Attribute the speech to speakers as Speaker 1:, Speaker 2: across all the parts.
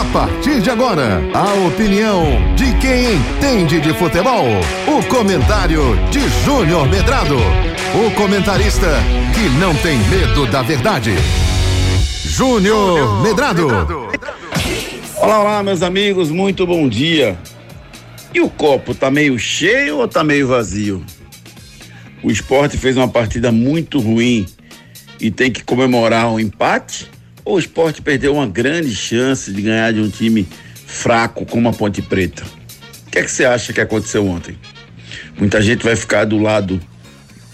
Speaker 1: A partir de agora, a opinião de quem entende de futebol. O comentário de Júnior Medrado. O comentarista que não tem medo da verdade. Júnior Medrado.
Speaker 2: Olá, olá, meus amigos, muito bom dia. E o copo tá meio cheio ou tá meio vazio? O esporte fez uma partida muito ruim e tem que comemorar um empate? Ou o esporte perdeu uma grande chance de ganhar de um time fraco como a Ponte Preta? O que é que você acha que aconteceu ontem? Muita gente vai ficar do lado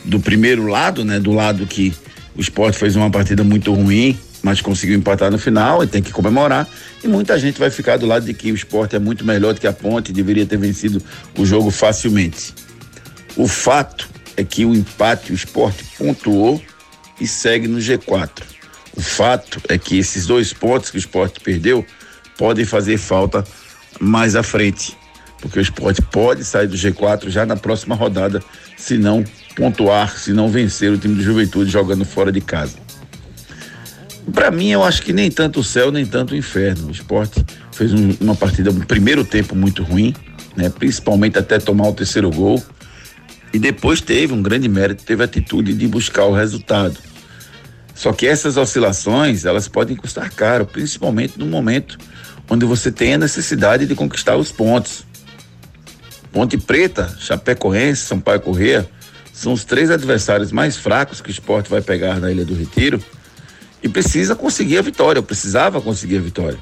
Speaker 2: do primeiro lado, né? Do lado que o esporte fez uma partida muito ruim, mas conseguiu empatar no final e tem que comemorar. E muita gente vai ficar do lado de que o esporte é muito melhor do que a Ponte, deveria ter vencido o jogo facilmente. O fato é que o empate, o esporte pontuou e segue no G4. O fato é que esses dois pontos que o esporte perdeu podem fazer falta mais à frente, porque o esporte pode sair do G4 já na próxima rodada, se não pontuar, se não vencer o time do Juventude jogando fora de casa. Para mim, eu acho que nem tanto o céu, nem tanto o inferno. O esporte fez um, uma partida, um primeiro tempo muito ruim, né? principalmente até tomar o terceiro gol. E depois teve um grande mérito, teve a atitude de buscar o resultado. Só que essas oscilações, elas podem custar caro, principalmente no momento onde você tem a necessidade de conquistar os pontos. Ponte Preta, Chapecoense, Sampaio Corrêa são os três adversários mais fracos que o esporte vai pegar na Ilha do Retiro e precisa conseguir a vitória, precisava conseguir a vitória.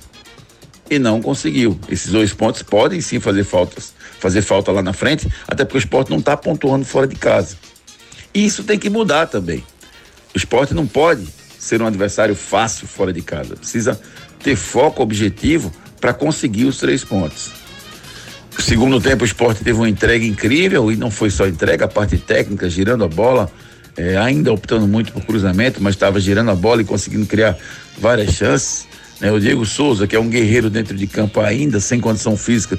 Speaker 2: E não conseguiu. Esses dois pontos podem sim fazer faltas, fazer falta lá na frente, até porque o esporte não está pontuando fora de casa. E isso tem que mudar também. O esporte não pode ser um adversário fácil fora de casa. Precisa ter foco objetivo para conseguir os três pontos. Segundo tempo, o esporte teve uma entrega incrível e não foi só entrega, a parte técnica, girando a bola, é, ainda optando muito por cruzamento, mas estava girando a bola e conseguindo criar várias chances. Né? O Diego Souza, que é um guerreiro dentro de campo ainda, sem condição física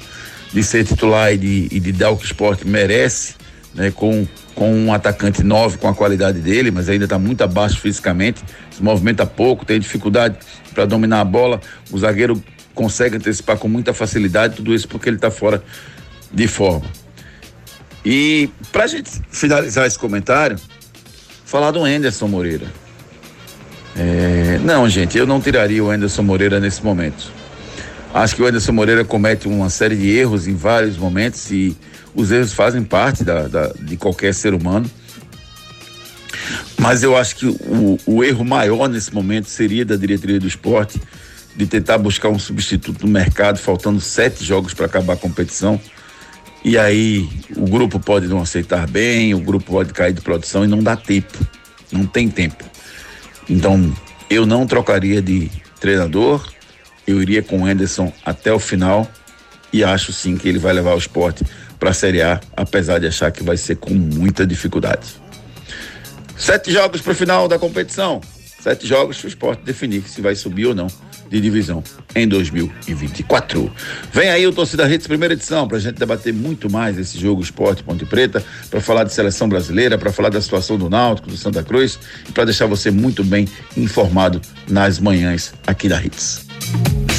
Speaker 2: de ser titular e de, e de dar o que o esporte merece, né? com com um atacante nove com a qualidade dele, mas ainda está muito abaixo fisicamente, se movimenta pouco, tem dificuldade para dominar a bola. O zagueiro consegue antecipar com muita facilidade, tudo isso porque ele está fora de forma. E para a gente finalizar esse comentário, falar do Anderson Moreira. É, não, gente, eu não tiraria o Anderson Moreira nesse momento. Acho que o Anderson Moreira comete uma série de erros em vários momentos e os erros fazem parte da, da, de qualquer ser humano. Mas eu acho que o, o, erro maior nesse momento seria da diretoria do esporte de tentar buscar um substituto no mercado, faltando sete jogos para acabar a competição. E aí o grupo pode não aceitar bem, o grupo pode cair de produção e não dá tempo. Não tem tempo. Então, eu não trocaria de treinador, eu iria com o Anderson até o final e acho sim que ele vai levar o esporte para a Série A, apesar de achar que vai ser com muita dificuldade. Sete jogos para o final da competição. Sete jogos para o esporte definir se vai subir ou não de divisão em 2024. Vem aí o Torcida Redes, primeira edição, para a gente debater muito mais esse jogo Esporte Ponte Preta, para falar de seleção brasileira, para falar da situação do Náutico, do Santa Cruz e para deixar você muito bem informado nas manhãs aqui da Hits.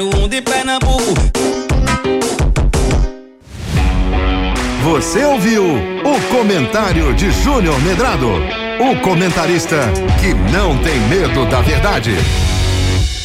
Speaker 3: 01 de Pernambuco.
Speaker 1: Você ouviu o comentário de Júnior Medrado, o comentarista que não tem medo da verdade.